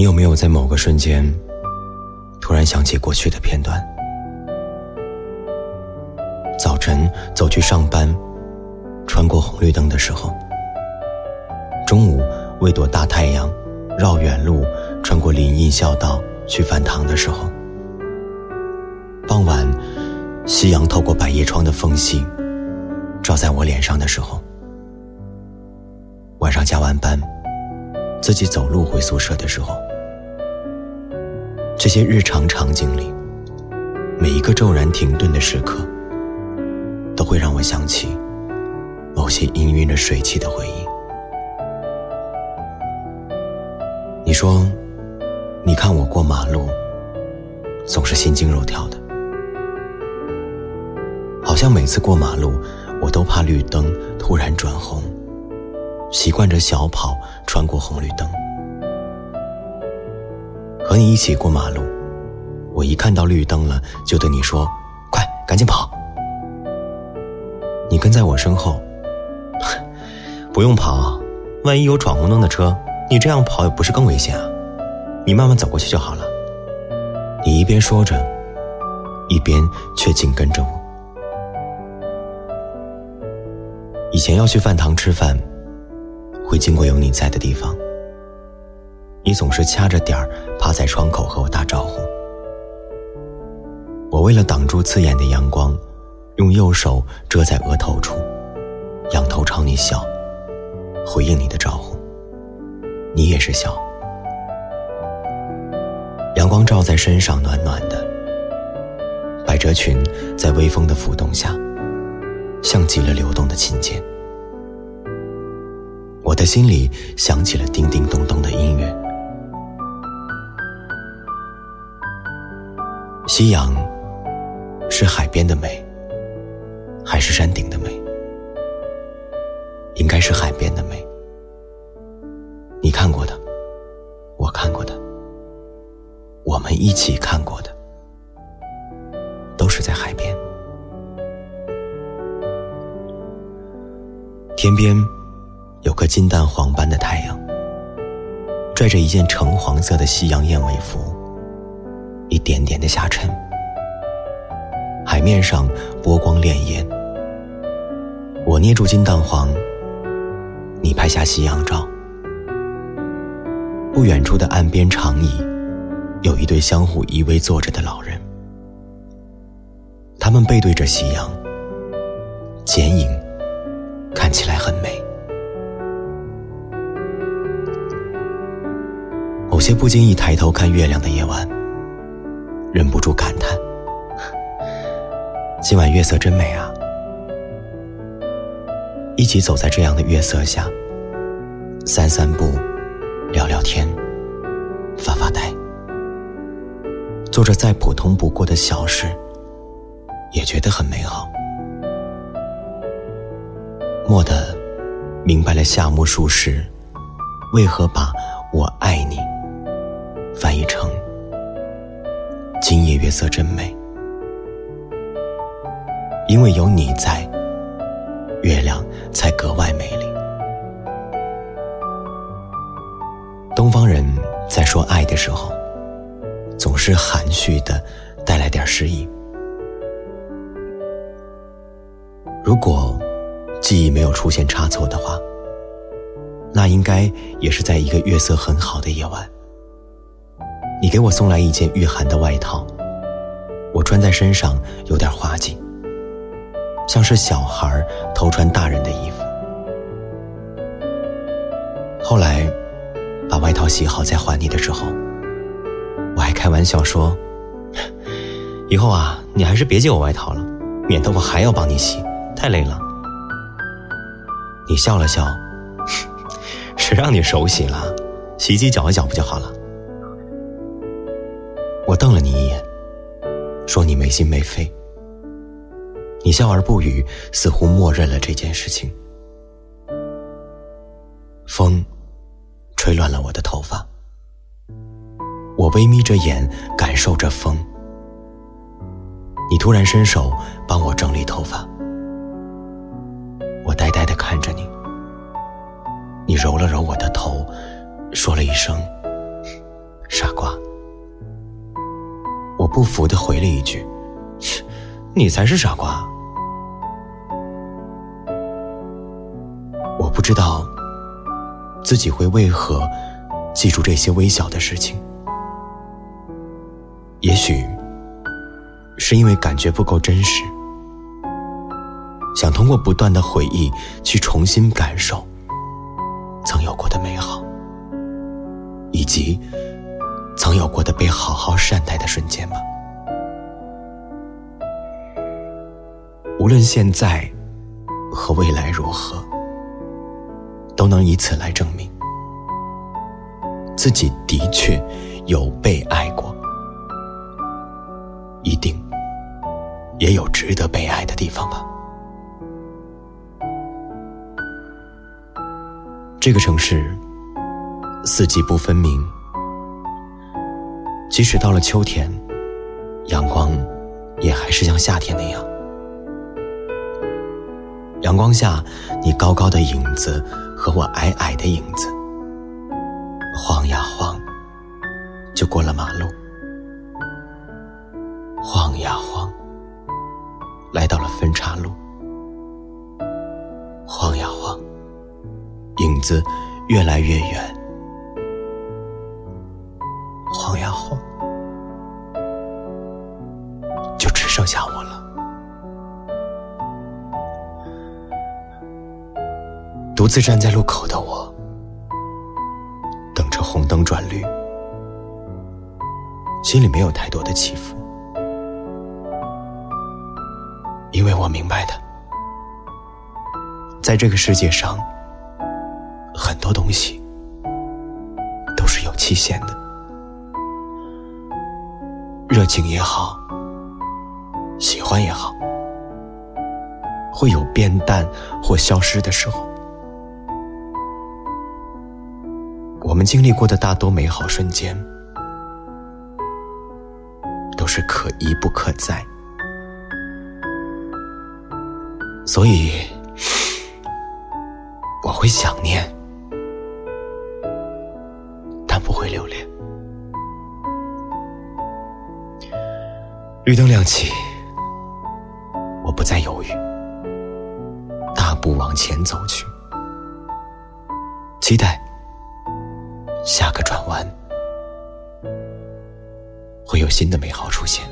你有没有在某个瞬间，突然想起过去的片段？早晨走去上班，穿过红绿灯的时候；中午为躲大太阳，绕远路穿过林荫小道去饭堂的时候；傍晚，夕阳透过百叶窗的缝隙，照在我脸上的时候；晚上加完班。自己走路回宿舍的时候，这些日常场景里，每一个骤然停顿的时刻，都会让我想起某些氤氲着水汽的回忆。你说，你看我过马路，总是心惊肉跳的，好像每次过马路，我都怕绿灯突然转红。习惯着小跑穿过红绿灯，和你一起过马路，我一看到绿灯了就对你说：“快，赶紧跑！”你跟在我身后，不用跑，万一有闯红灯的车，你这样跑也不是更危险啊？你慢慢走过去就好了。你一边说着，一边却紧跟着我。以前要去饭堂吃饭。会经过有你在的地方，你总是掐着点儿趴在窗口和我打招呼。我为了挡住刺眼的阳光，用右手遮在额头处，仰头朝你笑，回应你的招呼。你也是笑，阳光照在身上暖暖的，百褶裙在微风的拂动下，像极了流动的琴键。我的心里响起了叮叮咚咚的音乐。夕阳是海边的美，还是山顶的美？应该是海边的美。你看过的，我看过的，我们一起看过的，都是在海边。天边。有个金蛋黄般的太阳，拽着一件橙黄色的夕阳燕尾服，点点的下沉。海面上波光潋滟，我捏住金蛋黄，你拍下夕阳照。不远处的岸边长椅，有一对相互依偎坐着的老人，他们背对着夕阳，剪影看起来很美。某些不经意抬头看月亮的夜晚，忍不住感叹：“今晚月色真美啊！”一起走在这样的月色下，散散步，聊聊天，发发呆，做着再普通不过的小事，也觉得很美好。蓦地明白了夏目漱石为何把我爱你。翻译成“今夜月色真美”，因为有你在，月亮才格外美丽。东方人在说爱的时候，总是含蓄的带来点诗意。如果记忆没有出现差错的话，那应该也是在一个月色很好的夜晚。你给我送来一件御寒的外套，我穿在身上有点滑稽，像是小孩偷穿大人的衣服。后来，把外套洗好再还你的时候，我还开玩笑说：“以后啊，你还是别借我外套了，免得我还要帮你洗，太累了。”你笑了笑，谁让你手洗了，洗衣机搅一搅不就好了？我瞪了你一眼，说你没心没肺。你笑而不语，似乎默认了这件事情。风吹乱了我的头发，我微眯着眼感受着风。你突然伸手帮我整理头发，我呆呆的看着你。你揉了揉我的头，说了一声：“傻瓜。不服的回了一句：“你才是傻瓜。”我不知道自己会为何记住这些微小的事情，也许是因为感觉不够真实，想通过不断的回忆去重新感受曾有过的美好，以及曾有过的被好好善待的瞬间吧。无论现在和未来如何。都能以此来证明，自己的确有被爱过，一定也有值得被爱的地方吧。这个城市四季不分明，即使到了秋天，阳光也还是像夏天那样。阳光下，你高高的影子。和我矮矮的影子，晃呀晃，就过了马路。晃呀晃，来到了分岔路。晃呀晃，影子越来越远。后，就只剩下我了。独自站在路口的我，等着红灯转绿，心里没有太多的起伏，因为我明白的，在这个世界上，很多东西都是有期限的，热情也好，喜欢也好，会有变淡或消失的时候。我们经历过的大多美好瞬间，都是可一不可再，所以我会想念，绿灯亮起，我不再犹豫，大步往前走去，期待。下个转弯，会有新的美好出现。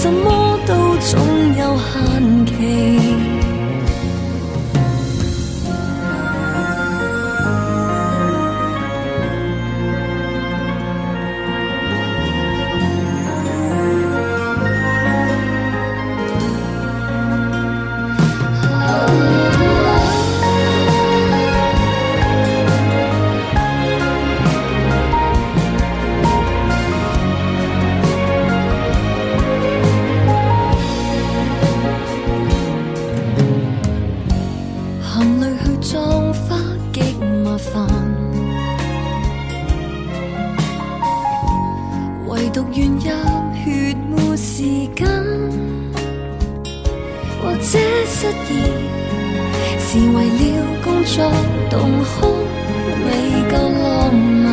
什么都。总有限期。独愿入血没时间，或者失意是为了工作动哭，未够浪漫，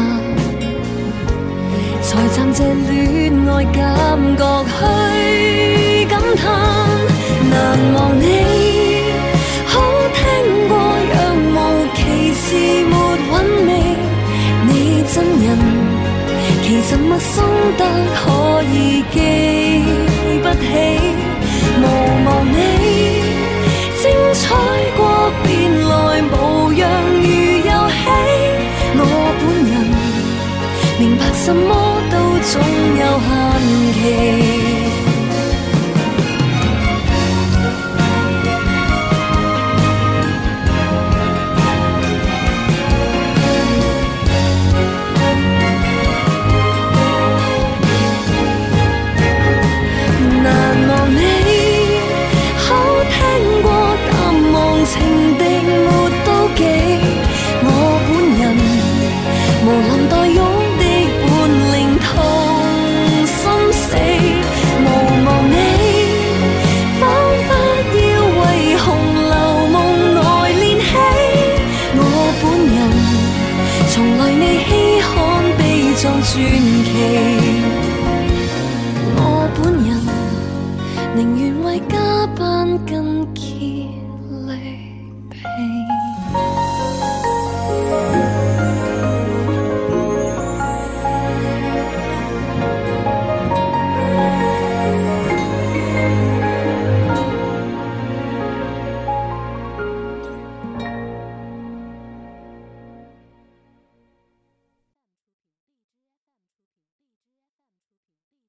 才暂借恋爱感觉去得可以记不起，无忘你，精彩过便来无恙如游戏。我本人明白什么都总有限期。